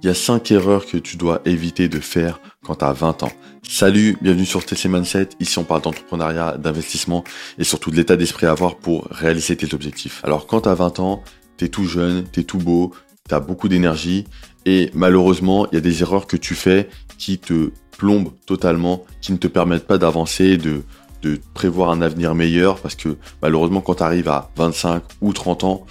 Il y a 5 erreurs que tu dois éviter de faire quand tu as 20 ans. Salut, bienvenue sur TC Mindset. Ici, on parle d'entrepreneuriat, d'investissement et surtout de l'état d'esprit à avoir pour réaliser tes objectifs. Alors, quand tu as 20 ans, tu es tout jeune, tu es tout beau, tu as beaucoup d'énergie et malheureusement, il y a des erreurs que tu fais qui te plombent totalement, qui ne te permettent pas d'avancer, de, de prévoir un avenir meilleur parce que malheureusement, quand tu arrives à 25 ou 30 ans,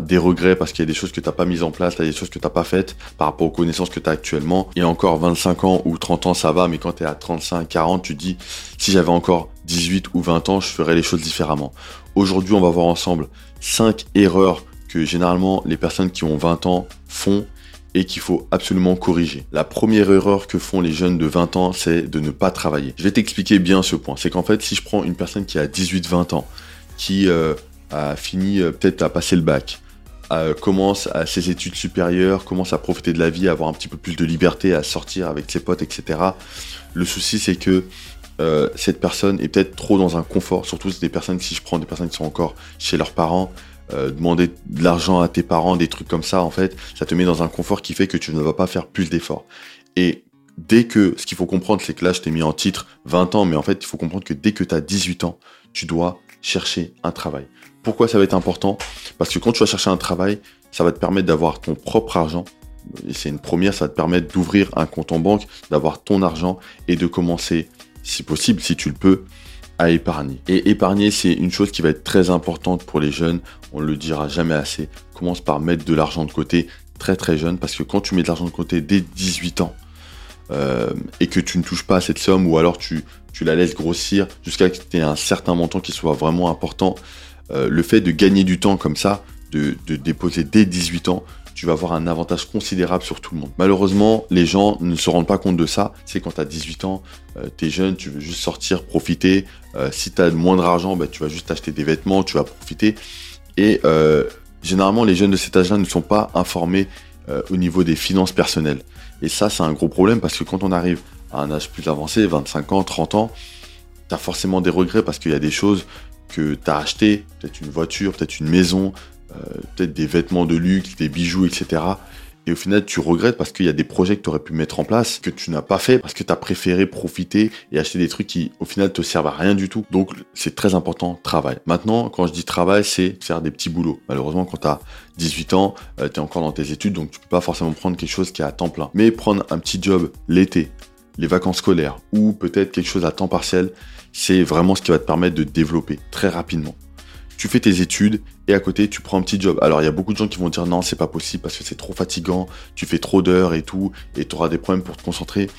des regrets parce qu'il y a des choses que tu n'as pas mises en place, des choses que tu n'as pas faites par rapport aux connaissances que tu as actuellement. Et encore 25 ans ou 30 ans, ça va, mais quand tu es à 35, 40, tu dis, si j'avais encore 18 ou 20 ans, je ferais les choses différemment. Aujourd'hui, on va voir ensemble 5 erreurs que généralement les personnes qui ont 20 ans font et qu'il faut absolument corriger. La première erreur que font les jeunes de 20 ans, c'est de ne pas travailler. Je vais t'expliquer bien ce point. C'est qu'en fait, si je prends une personne qui a 18-20 ans, qui euh, fini euh, peut-être à passer le bac, commence à ses études supérieures, commence à profiter de la vie, avoir un petit peu plus de liberté, à sortir avec ses potes, etc. Le souci, c'est que euh, cette personne est peut-être trop dans un confort, surtout des personnes, si je prends des personnes qui sont encore chez leurs parents, euh, demander de l'argent à tes parents, des trucs comme ça, en fait, ça te met dans un confort qui fait que tu ne vas pas faire plus d'efforts. Et dès que, ce qu'il faut comprendre, c'est que là, je t'ai mis en titre 20 ans, mais en fait, il faut comprendre que dès que tu as 18 ans, tu dois chercher un travail. Pourquoi ça va être important? Parce que quand tu vas chercher un travail, ça va te permettre d'avoir ton propre argent. Et c'est une première, ça va te permettre d'ouvrir un compte en banque, d'avoir ton argent et de commencer, si possible, si tu le peux, à épargner. Et épargner, c'est une chose qui va être très importante pour les jeunes. On le dira jamais assez. Commence par mettre de l'argent de côté très très jeune parce que quand tu mets de l'argent de côté dès 18 ans euh, et que tu ne touches pas à cette somme ou alors tu, tu la laisses grossir jusqu'à ce que tu aies un certain montant qui soit vraiment important, euh, le fait de gagner du temps comme ça, de, déposer dès 18 ans, tu vas avoir un avantage considérable sur tout le monde. Malheureusement, les gens ne se rendent pas compte de ça. C'est quand tu as 18 ans, euh, tu es jeune, tu veux juste sortir, profiter. Euh, si tu as moins d'argent, bah, tu vas juste acheter des vêtements, tu vas profiter. Et généralement, les jeunes de cet âge-là ne sont pas informés au niveau des finances personnelles. Et ça, c'est un gros problème parce que quand on arrive à un âge plus avancé, 25 ans, 30 ans, tu as forcément des regrets parce qu'il y a des choses que tu as acheté, peut-être une voiture, peut-être une maison, euh, peut-être des vêtements de luxe, des bijoux, etc. Et au final, tu regrettes parce qu'il y a des projets que tu aurais pu mettre en place, que tu n'as pas fait, parce que tu as préféré profiter et acheter des trucs qui, au final, te servent à rien du tout. Donc, c'est très important, travail. Maintenant, quand je dis travail, c'est faire des petits boulots. Malheureusement, quand tu as 18 ans, euh, tu es encore dans tes études, donc tu peux pas forcément prendre quelque chose qui est à temps plein. Mais prendre un petit job l'été, les vacances scolaires, ou peut-être quelque chose à temps partiel, c'est vraiment ce qui va te permettre de développer très rapidement. Tu fais tes études et à côté tu prends un petit job. Alors il y a beaucoup de gens qui vont dire non c'est pas possible parce que c'est trop fatigant, tu fais trop d'heures et tout et tu auras des problèmes pour te concentrer.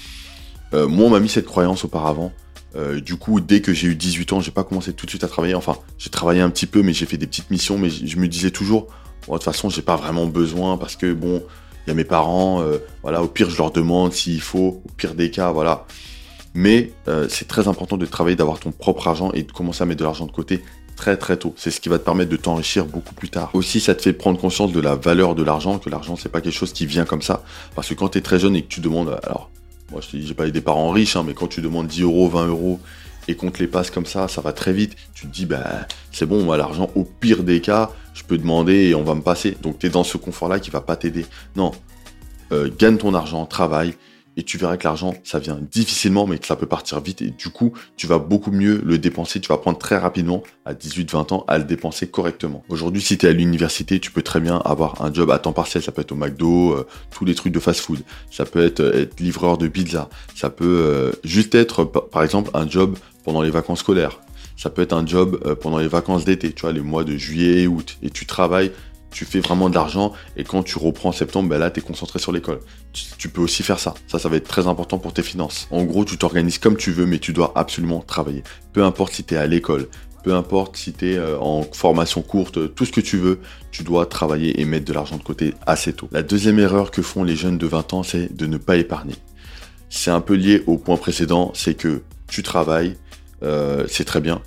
Euh, moi on m'a mis cette croyance auparavant. Euh, du coup dès que j'ai eu 18 ans j'ai pas commencé tout de suite à travailler. Enfin j'ai travaillé un petit peu mais j'ai fait des petites missions mais je me disais toujours de toute façon j'ai pas vraiment besoin parce que bon il y a mes parents, euh, voilà au pire je leur demande s'il faut, au pire des cas voilà. Mais euh, c'est très important de travailler, d'avoir ton propre argent et de commencer à mettre de l'argent de côté très très tôt. C'est ce qui va te permettre de t'enrichir beaucoup plus tard. Aussi, ça te fait prendre conscience de la valeur de l'argent, que l'argent c'est pas quelque chose qui vient comme ça. Parce que quand tu es très jeune et que tu demandes, alors moi je te dis, j'ai pas eu des parents riches, hein, mais quand tu demandes 10 euros, 20 euros et qu'on te les passe comme ça, ça va très vite. Tu te dis, bah c'est bon, moi l'argent, au pire des cas, je peux demander et on va me passer. Donc tu es dans ce confort-là qui va pas t'aider. Non, euh, gagne ton argent, travaille et tu verras que l'argent, ça vient difficilement, mais que ça peut partir vite. Et du coup, tu vas beaucoup mieux le dépenser. Tu vas prendre très rapidement, à 18-20 ans, à le dépenser correctement. Aujourd'hui, si tu es à l'université, tu peux très bien avoir un job à temps partiel. Ça peut être au McDo, euh, tous les trucs de fast-food. Ça peut être, euh, être, livreur de pizza. Ça peut euh, juste être, par exemple, un job pendant les vacances scolaires. Ça peut être un job pendant les vacances d'été, tu vois, les mois de juillet et août. Et tu travailles tu fais vraiment de l'argent et quand tu reprends en septembre, ben là, tu es concentré sur l'école. Tu, peux aussi faire ça. Ça, ça va être très important pour tes finances. En gros, tu t'organises comme tu veux, mais tu dois absolument travailler. Peu importe si tu es à l'école, peu importe si tu es euh, en formation courte, tout ce que tu veux, tu dois travailler et mettre de l'argent de côté assez tôt. La deuxième erreur que font les jeunes de 20 ans, c'est de ne pas épargner. C'est un peu lié au point précédent, c'est que tu travailles, euh, c'est très bien,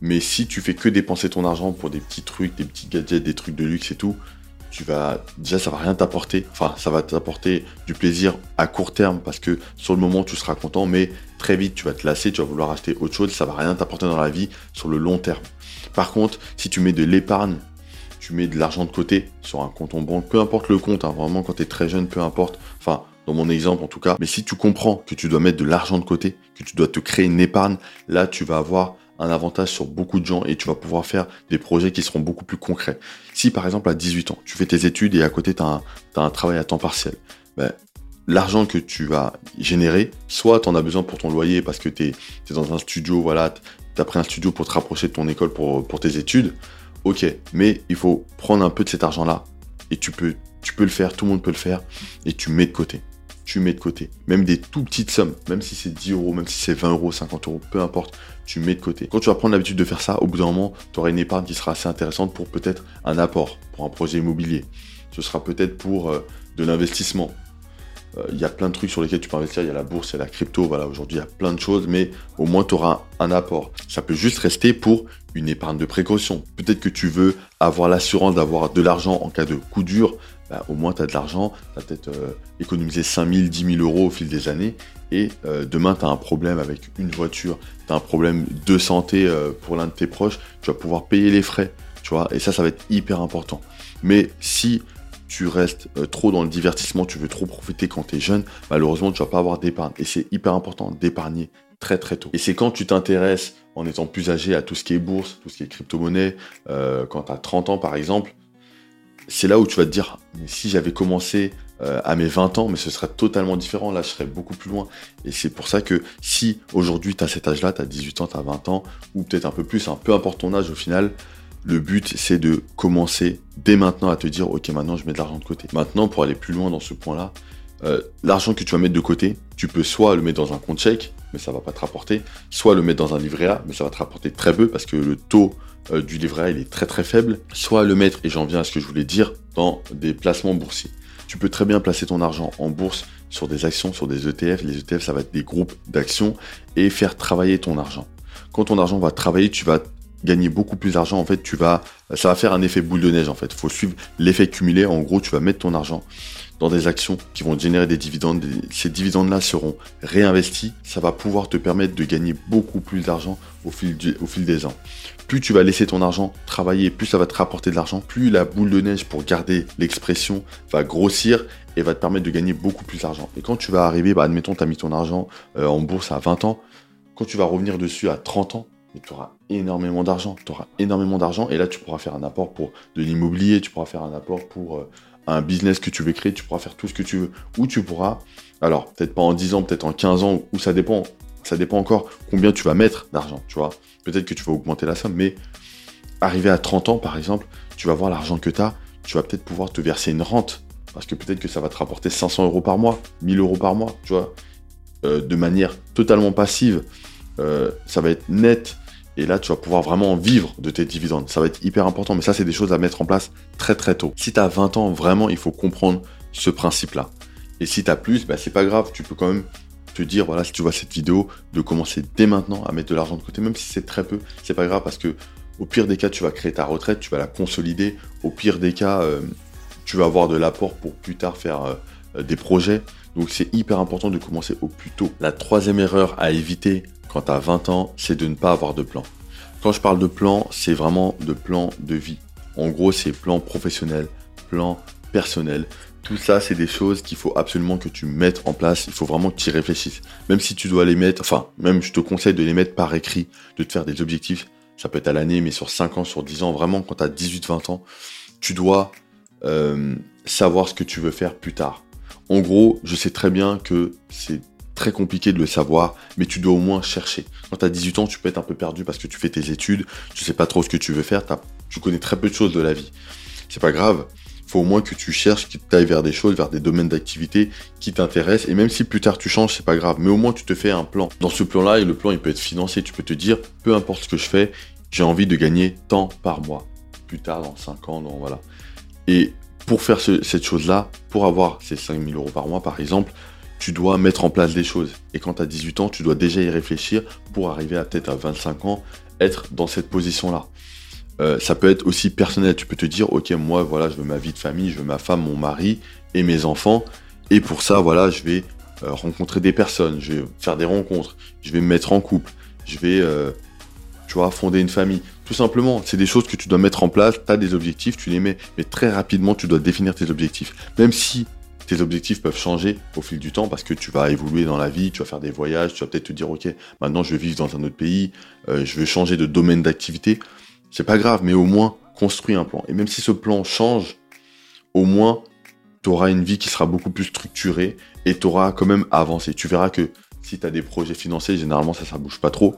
mais si tu fais que dépenser ton argent pour des petits trucs, des petits gadgets, des trucs de luxe et tout, tu vas déjà ça va rien t'apporter. Enfin, ça va t'apporter du plaisir à court terme parce que sur le moment tu seras content, mais très vite tu vas te lasser, tu vas vouloir acheter autre chose, ça va rien t'apporter dans la vie sur le long terme. Par contre, si tu mets de l'épargne, tu mets de l'argent de côté sur un compte en banque, peu importe le compte, hein, vraiment quand tu es très jeune, peu importe, enfin dans mon exemple en tout cas, mais si tu comprends que tu dois mettre de l'argent de côté, que tu dois te créer une épargne, là tu vas avoir un avantage sur beaucoup de gens et tu vas pouvoir faire des projets qui seront beaucoup plus concrets. Si par exemple à 18 ans, tu fais tes études et à côté tu as, un travail à temps partiel, ben, l'argent que tu vas générer, soit tu en as besoin pour ton loyer parce que tu es, dans un studio, voilà, tu as pris un studio pour te rapprocher de ton école pour, pour tes études, ok, mais il faut prendre un peu de cet argent-là et tu peux, tu peux le faire, tout le monde peut le faire et tu mets de côté. Tu mets de côté. Même des tout petites sommes, même si c'est 10 euros, même si c'est 20 euros, 50 euros, peu importe, tu mets de côté. Quand tu vas prendre l'habitude de faire ça, au bout d'un moment, tu auras une épargne qui sera assez intéressante pour peut-être un apport, pour un projet immobilier. Ce sera peut-être pour euh, de l'investissement, euh, il y a plein de trucs sur lesquels tu peux investir. Il y a la bourse, il y a la crypto. Voilà, aujourd'hui, il y a plein de choses, mais au moins, tu auras un apport. Ça peut juste rester pour une épargne de précaution. Peut-être que tu veux avoir l'assurance d'avoir de l'argent en cas de coup dur. Bah, au moins, tu as de l'argent. Tu as peut-être euh, économisé 5 000, 10 000 euros au fil des années. Et euh, demain, tu as un problème avec une voiture, tu as un problème de santé pour l'un de tes proches, tu vas pouvoir payer les frais. Tu vois, et ça, ça va être hyper important. Mais si tu restes euh, trop dans le divertissement, tu veux trop profiter quand tu es jeune, malheureusement, tu vas pas avoir d'épargne. Et c'est hyper important d'épargner très très tôt. Et c'est quand tu t'intéresses en étant plus âgé à tout ce qui est bourse, tout ce qui est crypto-monnaie, euh, quand tu as 30 ans par exemple, c'est là où tu vas te dire, si j'avais commencé euh, à mes 20 ans, mais ce serait totalement différent, là je serais beaucoup plus loin. Et c'est pour ça que si aujourd'hui tu as cet âge-là, tu as 18 ans, tu as 20 ans, ou peut-être un peu plus, hein, peu importe ton âge au final, le but, c'est de commencer dès maintenant à te dire, ok, maintenant je mets de l'argent de côté. Maintenant, pour aller plus loin dans ce point-là, euh, l'argent que tu vas mettre de côté, tu peux soit le mettre dans un compte chèque, mais ça va pas te rapporter, soit le mettre dans un livret A, mais ça va te rapporter très peu parce que le taux euh, du livret A est très très faible, soit le mettre, et j'en viens à ce que je voulais dire, dans des placements boursiers. Tu peux très bien placer ton argent en bourse sur des actions, sur des ETF. Les ETF, ça va être des groupes d'actions et faire travailler ton argent. Quand ton argent va travailler, tu vas gagner beaucoup plus d'argent, en fait, tu vas, ça va faire un effet boule de neige, en fait. Faut suivre l'effet cumulé. En gros, tu vas mettre ton argent dans des actions qui vont générer des dividendes. Ces dividendes-là seront réinvestis. Ça va pouvoir te permettre de gagner beaucoup plus d'argent au fil, des ans. Plus tu vas laisser ton argent travailler, plus ça va te rapporter de l'argent, plus la boule de neige, pour garder l'expression, va grossir et va te permettre de gagner beaucoup plus d'argent. Et quand tu vas arriver, bah, admettons, tu as mis ton argent euh, en bourse à 20 ans, quand tu vas revenir dessus à 30 ans, tu auras énormément d'argent. Tu auras énormément d'argent et là, tu pourras faire un apport pour de l'immobilier, tu pourras faire un apport pour euh, un business que tu veux créer, tu pourras faire tout ce que tu veux. Ou tu pourras, alors peut-être pas en 10 ans, peut-être en 15 ans, ou ça dépend, ça dépend encore combien tu vas mettre d'argent, tu vois. Peut-être que tu vas augmenter la somme, mais arrivé à 30 ans, par exemple, tu vas voir l'argent que tu as, tu vas peut-être pouvoir te verser une rente. Parce que peut-être que ça va te rapporter 500 euros par mois, 1000 euros par mois, tu vois, euh, de manière totalement passive. Euh, ça va être net et là, tu vas pouvoir vraiment vivre de tes dividendes. Ça va être hyper important, mais ça, c'est des choses à mettre en place très très tôt. Si tu as 20 ans, vraiment, il faut comprendre ce principe-là. Et si tu as plus, bah, c'est pas grave, tu peux quand même te dire, voilà, si tu vois cette vidéo, de commencer dès maintenant à mettre de l'argent de côté, même si c'est très peu, c'est pas grave parce que au pire des cas, tu vas créer ta retraite, tu vas la consolider. Au pire des cas, euh, tu vas avoir de l'apport pour plus tard faire euh, des projets. Donc c'est hyper important de commencer au plus tôt. La troisième erreur à éviter quand tu as 20 ans, c'est de ne pas avoir de plan. Quand je parle de plan, c'est vraiment de plan de vie. En gros, c'est plan professionnel, plan personnel. Tout ça, c'est des choses qu'il faut absolument que tu mettes en place. Il faut vraiment que tu y réfléchisses. Même si tu dois les mettre, enfin, même je te conseille de les mettre par écrit, de te faire des objectifs. Ça peut être à l'année, mais sur 5 ans, sur 10 ans, vraiment, quand tu as 18-20 ans, tu dois euh, savoir ce que tu veux faire plus tard. En gros, je sais très bien que c'est très compliqué de le savoir, mais tu dois au moins chercher. Quand tu as 18 ans, tu peux être un peu perdu parce que tu fais tes études, tu sais pas trop ce que tu veux faire, tu connais très peu de choses de la vie. C'est pas grave, faut au moins que tu cherches, que tu ailles vers des choses, vers des domaines d'activité qui t'intéressent, et même si plus tard tu changes, c'est pas grave, mais au moins tu te fais un plan. Dans ce plan-là, et le plan il peut être financier, tu peux te dire, peu importe ce que je fais, j'ai envie de gagner tant par mois. Plus tard, dans 5 ans, dans, voilà. Et pour faire cette chose-là, pour avoir ces 5000 euros par mois par exemple, tu dois mettre en place des choses. Et quand tu as 18 ans, tu dois déjà y réfléchir pour arriver à peut-être à 25 ans, être dans cette position-là. Euh, ça peut être aussi personnel. Tu peux te dire, ok, moi, voilà, je veux ma vie de famille, je veux ma femme, mon mari et mes enfants. Et pour ça, voilà, je vais euh, rencontrer des personnes, je vais faire des rencontres, je vais me mettre en couple, je vais, euh, tu vois, fonder une famille. Tout simplement, c'est des choses que tu dois mettre en place, tu as des objectifs, tu les mets, mais très rapidement, tu dois définir tes objectifs. Même si tes objectifs peuvent changer au fil du temps parce que tu vas évoluer dans la vie, tu vas faire des voyages, tu vas peut-être te dire, ok, maintenant je vais vivre dans un autre pays, euh, je veux changer de domaine d'activité. C'est pas grave, mais au moins, construis un plan. Et même si ce plan change, au moins, tu auras une vie qui sera beaucoup plus structurée et tu auras quand même avancé. Tu verras que si tu as des projets financiers, généralement ça, ça bouge pas trop.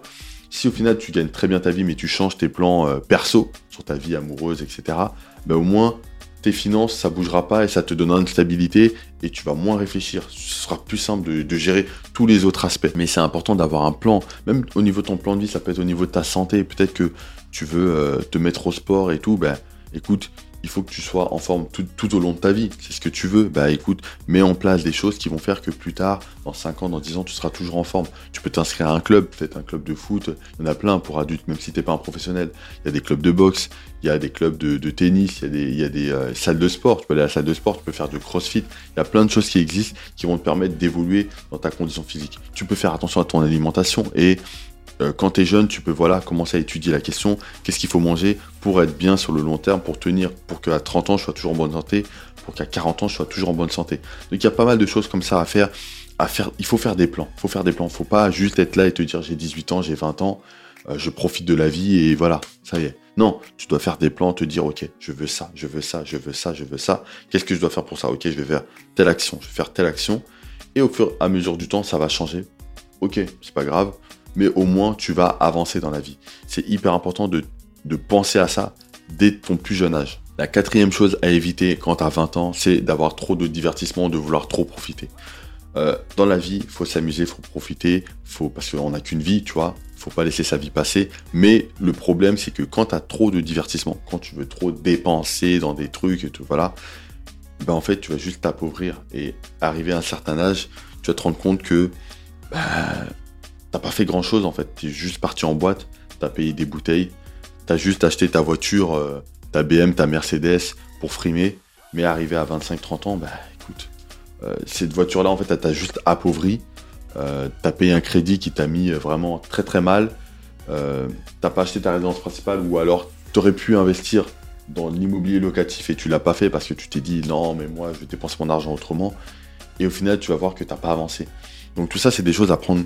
Si au final tu gagnes très bien ta vie, mais tu changes tes plans euh, perso sur ta vie amoureuse, etc., ben au moins tes finances, ça bougera pas et ça te donnera une stabilité et tu vas moins réfléchir. Ce sera plus simple de, gérer tous les autres aspects. Mais c'est important d'avoir un plan, même au niveau de ton plan de vie, ça peut être au niveau de ta santé. Peut-être que tu veux euh, te mettre au sport et tout. Ben, écoute, il faut que tu sois en forme tout, au long de ta vie. C'est ce que tu veux. Bah écoute, mets en place des choses qui vont faire que plus tard, dans 5 ans, dans 10 ans, tu seras toujours en forme. Tu peux t'inscrire à un club, peut-être un club de foot. Il y en a plein pour adultes, même si tu n'es pas un professionnel. Il y a des clubs de boxe, il y a des clubs de, tennis, il y a des, il y a des euh, salles de sport. Tu peux aller à la salle de sport, tu peux faire du crossfit. Il y a plein de choses qui existent qui vont te permettre d'évoluer dans ta condition physique. Tu peux faire attention à ton alimentation et euh, quand tu es jeune, tu peux voilà, commencer à étudier la question, qu'est-ce qu'il faut manger pour être bien sur le long terme, pour tenir, pour qu'à 30 ans, je sois toujours en bonne santé, pour qu'à 40 ans, je sois toujours en bonne santé. Donc il y a pas mal de choses comme ça à faire. À faire il faut faire des plans. Il faut faire des plans. faut pas juste être là et te dire j'ai 18 ans, j'ai 20 ans, euh, je profite de la vie et voilà, ça y est. Non, tu dois faire des plans, te dire ok, je veux ça, je veux ça, je veux ça, je veux ça. Qu'est-ce que je dois faire pour ça? Ok, je vais faire telle action, je vais faire telle action. Et au fur et à mesure du temps, ça va changer. Ok, c'est pas grave mais au moins tu vas avancer dans la vie. C'est hyper important de, penser à ça dès ton plus jeune âge. La quatrième chose à éviter quand tu as 20 ans, c'est d'avoir trop de divertissement, de vouloir trop profiter. Euh, dans la vie, il faut s'amuser, il faut profiter, faut, parce qu'on n'a qu'une vie, tu vois, faut pas laisser sa vie passer. Mais le problème, c'est que quand tu as trop de divertissement, quand tu veux trop dépenser dans des trucs et tout, voilà, ben en fait, tu vas juste t'appauvrir. Et arriver à un certain âge, tu vas te rendre compte que ben, t'as pas fait grand chose en fait. T'es juste parti en boîte, t'as payé des bouteilles, t'as juste acheté ta voiture, euh, ta BM, ta Mercedes pour frimer. Mais arrivé à 25-30 ans, bah écoute, euh, cette voiture-là en fait, elle t'a juste appauvri. Euh, t'as payé un crédit qui t'a mis vraiment très très mal. t'as pas acheté ta résidence principale ou alors t'aurais pu investir dans l'immobilier locatif et tu l'as pas fait parce que tu t'es dit non mais moi je vais dépenser mon argent autrement. Et au final tu vas voir que t'as pas avancé. Donc tout ça c'est des choses à prendre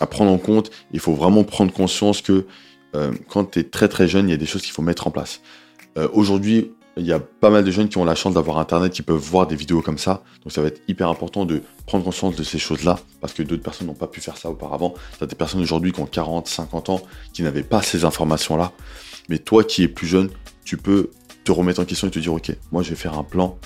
à prendre en compte. Il faut vraiment prendre conscience que euh, quand tu es très très jeune, il y a des choses qu'il faut mettre en place. Euh, aujourd'hui, il y a pas mal de jeunes qui ont la chance d'avoir Internet, qui peuvent voir des vidéos comme ça. Donc ça va être hyper important de prendre conscience de ces choses-là, parce que d'autres personnes n'ont pas pu faire ça auparavant. Tu as des personnes aujourd'hui qui ont 40, 50 ans, qui n'avaient pas ces informations-là. Mais toi qui es plus jeune, tu peux te remettre en question et te dire, ok, moi je vais faire un plan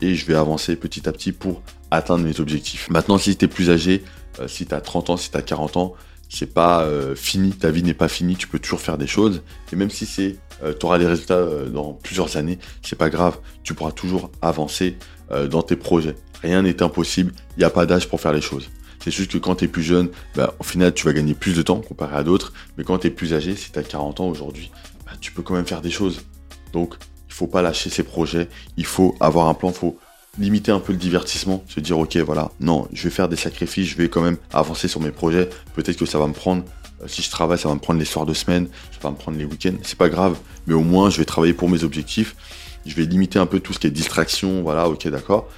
et je vais avancer petit à petit pour atteindre mes objectifs. Maintenant, si tu es plus âgé, euh, si tu as 30 ans, si tu as 40 ans, c'est pas euh, fini, ta vie n'est pas finie, tu peux toujours faire des choses. Et même si c'est, euh, tu auras des résultats dans plusieurs années, c'est pas grave, tu pourras toujours avancer dans tes projets. Rien n'est impossible, il n'y a pas d'âge pour faire les choses. C'est juste que quand tu es plus jeune, bah, au final, tu vas gagner plus de temps comparé à d'autres. Mais quand tu es plus âgé, si tu as 40 ans aujourd'hui, bah, tu peux quand même faire des choses. Donc, il faut pas lâcher ses projets. Il faut avoir un plan. Faut limiter un peu le divertissement, se dire ok voilà, non, je vais faire des sacrifices, je vais quand même avancer sur mes projets, peut-être que ça va me prendre, euh, si je travaille, ça va me prendre les soirs de semaine, ça va me prendre les week-ends, c'est pas grave, mais au moins je vais travailler pour mes objectifs, je vais limiter un peu tout ce qui est distraction, voilà, ok d'accord,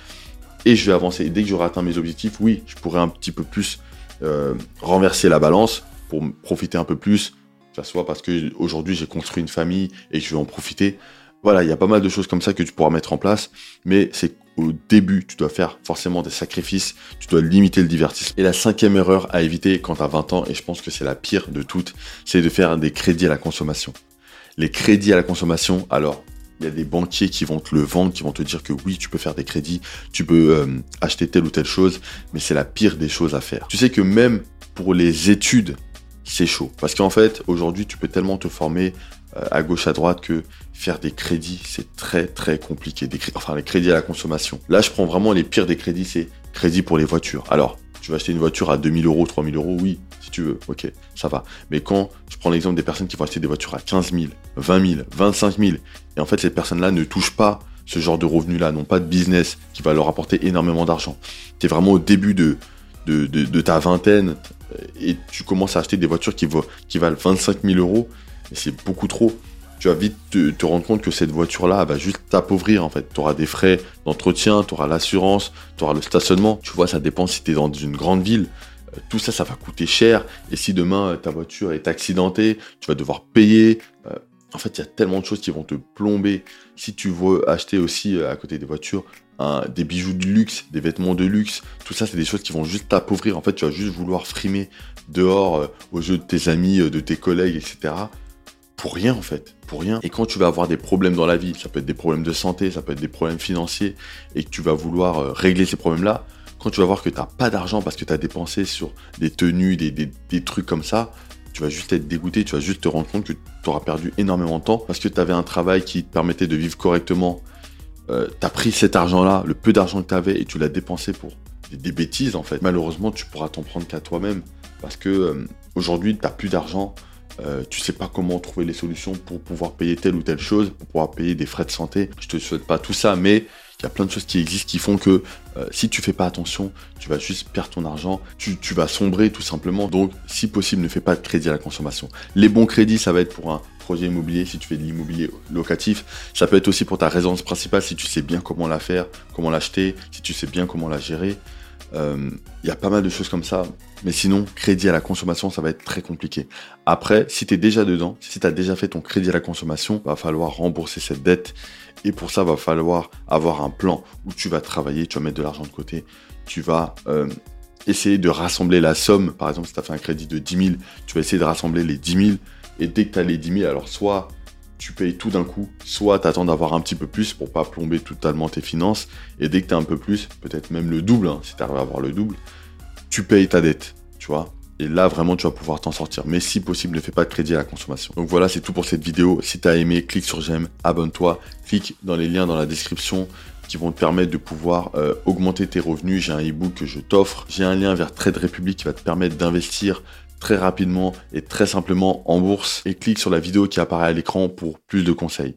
et je vais avancer. Et dès que j'aurai atteint mes objectifs, oui, je pourrai un petit peu plus euh, renverser la balance pour profiter un peu plus, que ce soit parce que aujourd'hui j'ai construit une famille et je vais en profiter. Voilà, il y a pas mal de choses comme ça que tu pourras mettre en place, mais c'est au début, tu dois faire forcément des sacrifices, tu dois limiter le divertissement. Et la cinquième erreur à éviter quand tu as 20 ans, et je pense que c'est la pire de toutes, c'est de faire des crédits à la consommation. Les crédits à la consommation, alors, il y a des banquiers qui vont te le vendre, qui vont te dire que oui, tu peux faire des crédits, tu peux euh, acheter telle ou telle chose, mais c'est la pire des choses à faire. Tu sais que même pour les études, c'est chaud. Parce qu'en fait, aujourd'hui, tu peux tellement te former à gauche, à droite que faire des crédits, c'est très très compliqué. enfin, les crédits à la consommation. Là, je prends vraiment les pires des crédits, c'est crédit pour les voitures. Alors, tu vas acheter une voiture à 2000 euros, 3000 euros, oui, si tu veux, ok, ça va. Mais quand je prends l'exemple des personnes qui vont acheter des voitures à 15 000, 20 000, 25 000, et en fait, ces personnes-là ne touchent pas ce genre de revenus-là, n'ont pas de business qui va leur apporter énormément d'argent. Tu es vraiment au début de, de, ta vingtaine, et tu commences à acheter des voitures qui, qui valent 25 000 euros, et c'est beaucoup trop. Tu vas vite te, rendre compte que cette voiture-là va juste t'appauvrir en fait. Tu auras des frais d'entretien, tu auras l'assurance, tu auras le stationnement. Tu vois, ça dépend si tu es dans une grande ville. Euh, tout ça, ça va coûter cher. Et si demain euh, ta voiture est accidentée, tu vas devoir payer. Euh, en fait, il y a tellement de choses qui vont te plomber. Si tu veux acheter aussi à côté des voitures des bijoux de luxe, des vêtements de luxe, tout ça, c'est des choses qui vont juste t'appauvrir. En fait, tu vas juste vouloir frimer dehors aux yeux de tes amis, de tes collègues, etc. Pour rien, en fait. Pour rien. Et quand tu vas avoir des problèmes dans la vie, ça peut être des problèmes de santé, ça peut être des problèmes financiers, et que tu vas vouloir régler ces problèmes-là, quand tu vas voir que tu n'as pas d'argent parce que tu as dépensé sur des tenues, des, trucs comme ça, tu vas juste être dégoûté, tu vas juste te rendre compte que tu auras perdu énormément de temps parce que tu avais un travail qui te permettait de vivre correctement. Euh, tu as pris cet argent-là, le peu d'argent que tu avais, et tu l'as dépensé pour des, bêtises en fait. Malheureusement, tu pourras t'en prendre qu'à toi-même parce que euh, aujourd'hui, tu n'as plus d'argent. Euh, tu sais pas comment trouver les solutions pour pouvoir payer telle ou telle chose, pour pouvoir payer des frais de santé. Je te souhaite pas tout ça, mais il y a plein de choses qui existent qui font que euh, si tu fais pas attention, tu vas juste perdre ton argent, tu, vas sombrer tout simplement. Donc, si possible, ne fais pas de crédit à la consommation. Les bons crédits, ça va être pour un projet immobilier si tu fais de l'immobilier locatif. Ça peut être aussi pour ta résidence principale si tu sais bien comment la faire, comment l'acheter, si tu sais bien comment la gérer. Euh, il y a pas mal de choses comme ça. Mais sinon, crédit à la consommation, ça va être très compliqué. Après, si tu es déjà dedans, si tu as déjà fait ton crédit à la consommation, va falloir rembourser cette dette. Et pour ça, va falloir avoir un plan où tu vas travailler, tu vas mettre de l'argent de côté, tu vas euh, essayer de rassembler la somme. Par exemple, si tu as fait un crédit de 10 000, tu vas essayer de rassembler les 10 000. Et dès que tu as les 10 000, alors soit tu payes tout d'un coup, soit tu attends d'avoir un petit peu plus pour pas plomber totalement tes finances. Et dès que tu as un peu plus, peut-être même le double, hein, si tu arrives à avoir le double, tu payes ta dette, tu vois. Et là, vraiment, tu vas pouvoir t'en sortir. Mais si possible, ne fais pas de crédit à la consommation. Donc voilà, c'est tout pour cette vidéo. Si tu as aimé, clique sur j'aime, abonne-toi, clique dans les liens dans la description qui vont te permettre de pouvoir euh, augmenter tes revenus. J'ai un ebook que je t'offre. J'ai un lien vers Trade Republic qui va te permettre d'investir très rapidement et très simplement en bourse et clique sur la vidéo qui apparaît à l'écran pour plus de conseils.